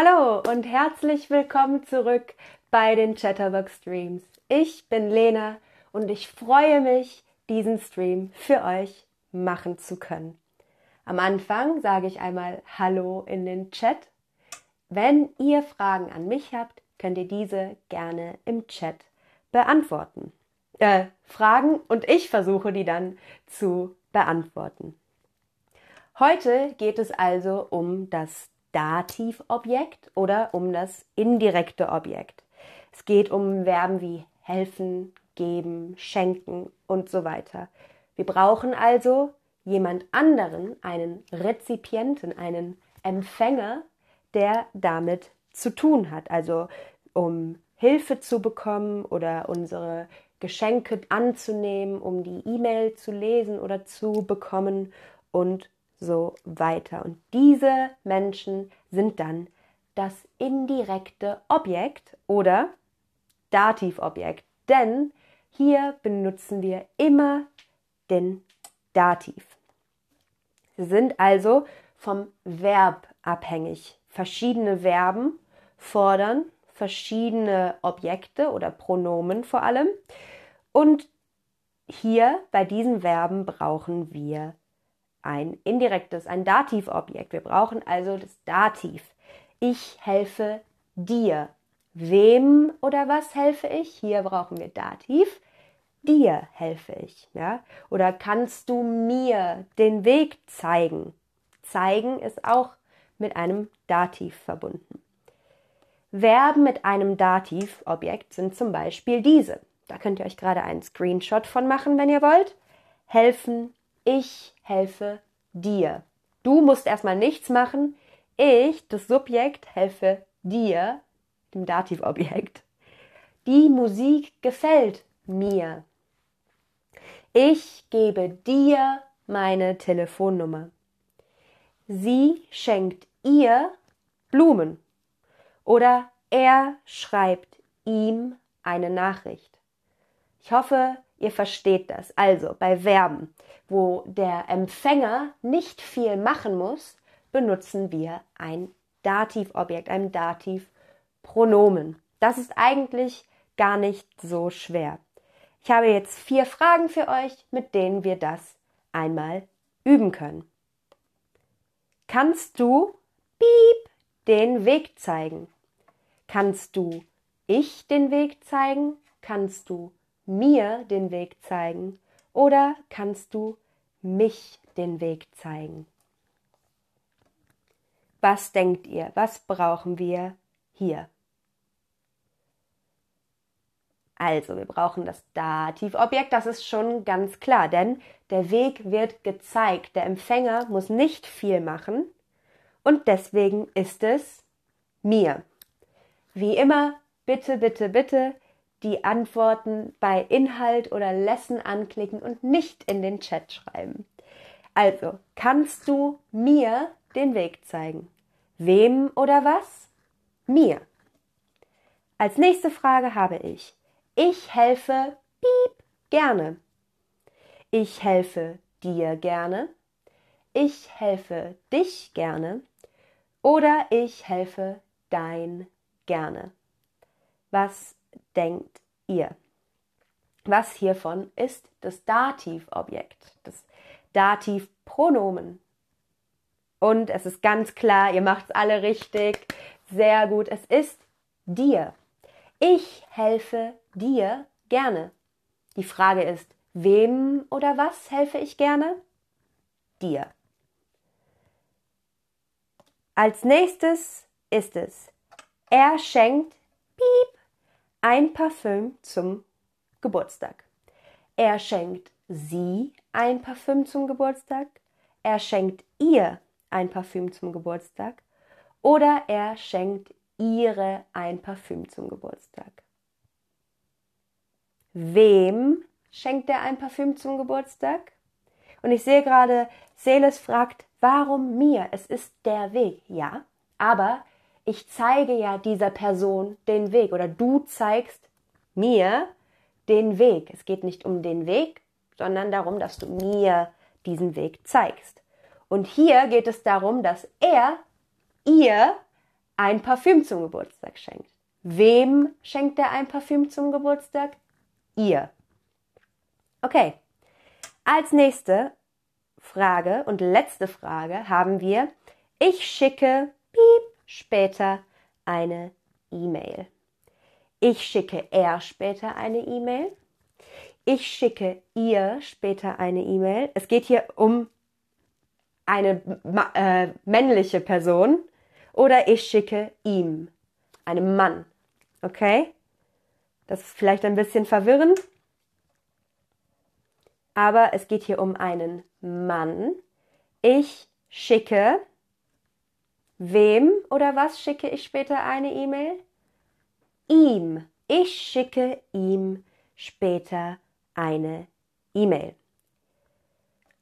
Hallo und herzlich willkommen zurück bei den Chatterbox Streams. Ich bin Lena und ich freue mich, diesen Stream für euch machen zu können. Am Anfang sage ich einmal Hallo in den Chat. Wenn ihr Fragen an mich habt, könnt ihr diese gerne im Chat beantworten. Äh, Fragen und ich versuche die dann zu beantworten. Heute geht es also um das Dativobjekt oder um das indirekte Objekt. Es geht um Verben wie helfen, geben, schenken und so weiter. Wir brauchen also jemand anderen, einen Rezipienten, einen Empfänger, der damit zu tun hat. Also um Hilfe zu bekommen oder unsere Geschenke anzunehmen, um die E-Mail zu lesen oder zu bekommen und so weiter. Und diese Menschen sind dann das indirekte Objekt oder Dativobjekt, denn hier benutzen wir immer den Dativ. Sie sind also vom Verb abhängig. Verschiedene Verben fordern verschiedene Objekte oder Pronomen vor allem. Und hier bei diesen Verben brauchen wir ein indirektes, ein Dativobjekt. Wir brauchen also das Dativ. Ich helfe dir. Wem oder was helfe ich? Hier brauchen wir Dativ. Dir helfe ich. Ja? Oder kannst du mir den Weg zeigen? Zeigen ist auch mit einem Dativ verbunden. Verben mit einem Dativobjekt sind zum Beispiel diese. Da könnt ihr euch gerade einen Screenshot von machen, wenn ihr wollt. Helfen, ich helfe dir. Du musst erstmal nichts machen. Ich, das Subjekt, helfe dir, dem Dativobjekt. Die Musik gefällt mir. Ich gebe dir meine Telefonnummer. Sie schenkt ihr Blumen. Oder er schreibt ihm eine Nachricht. Ich hoffe, ihr versteht das. Also bei Verben, wo der Empfänger nicht viel machen muss, benutzen wir ein Dativobjekt, ein Dativpronomen. Das ist eigentlich gar nicht so schwer. Ich habe jetzt vier Fragen für euch, mit denen wir das einmal üben können. Kannst du piep den Weg zeigen? Kannst du ich den Weg zeigen? Kannst du mir den Weg zeigen? Oder kannst du mich den Weg zeigen? Was denkt ihr? Was brauchen wir hier? Also, wir brauchen das Dativobjekt, das ist schon ganz klar, denn der Weg wird gezeigt. Der Empfänger muss nicht viel machen und deswegen ist es mir. Wie immer, bitte, bitte, bitte die Antworten bei Inhalt oder Lesson anklicken und nicht in den Chat schreiben. Also, kannst du mir den Weg zeigen? Wem oder was? Mir. Als nächste Frage habe ich, ich helfe piep gerne. Ich helfe dir gerne. Ich helfe dich gerne. Oder ich helfe dein gerne. Was denkt ihr? Was hiervon ist das Dativobjekt, das Dativpronomen? Und es ist ganz klar, ihr macht es alle richtig, sehr gut. Es ist dir. Ich helfe dir gerne. Die Frage ist, wem oder was helfe ich gerne? Dir. Als nächstes ist es, er schenkt piep ein Parfüm zum Geburtstag. Er schenkt sie ein Parfüm zum Geburtstag. Er schenkt ihr ein Parfüm zum Geburtstag. Oder er schenkt ihre ein Parfüm zum Geburtstag. Wem schenkt er ein Parfüm zum Geburtstag? Und ich sehe gerade, Seles fragt, warum mir? Es ist der Weg. Ja, aber ich zeige ja dieser Person den Weg oder du zeigst mir den Weg. Es geht nicht um den Weg, sondern darum, dass du mir diesen Weg zeigst. Und hier geht es darum, dass er ihr ein Parfüm zum Geburtstag schenkt. Wem schenkt er ein Parfüm zum Geburtstag? Ihr. Okay. Als nächste Frage und letzte Frage haben wir, ich schicke piep, später eine E-Mail. Ich schicke er später eine E-Mail. Ich schicke ihr später eine E-Mail. Es geht hier um eine äh, männliche Person. Oder ich schicke ihm, einem Mann. Okay? Das ist vielleicht ein bisschen verwirrend. Aber es geht hier um einen Mann. Ich schicke Wem oder was schicke ich später eine E-Mail? Ihm. Ich schicke ihm später eine E-Mail.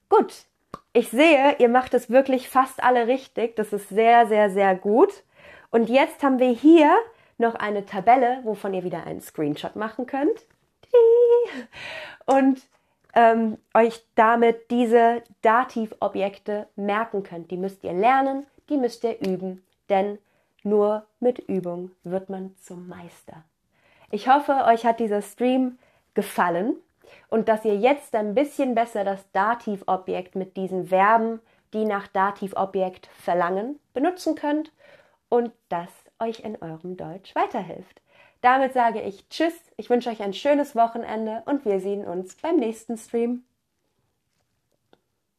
Gut, ich sehe, ihr macht es wirklich fast alle richtig. Das ist sehr, sehr, sehr gut. Und jetzt haben wir hier noch eine Tabelle, wovon ihr wieder einen Screenshot machen könnt. Und ähm, euch damit diese Dativobjekte merken könnt. Die müsst ihr lernen die müsst ihr üben, denn nur mit Übung wird man zum Meister. Ich hoffe, euch hat dieser Stream gefallen und dass ihr jetzt ein bisschen besser das Dativobjekt mit diesen Verben, die nach Dativobjekt verlangen, benutzen könnt und das euch in eurem Deutsch weiterhilft. Damit sage ich Tschüss, ich wünsche euch ein schönes Wochenende und wir sehen uns beim nächsten Stream.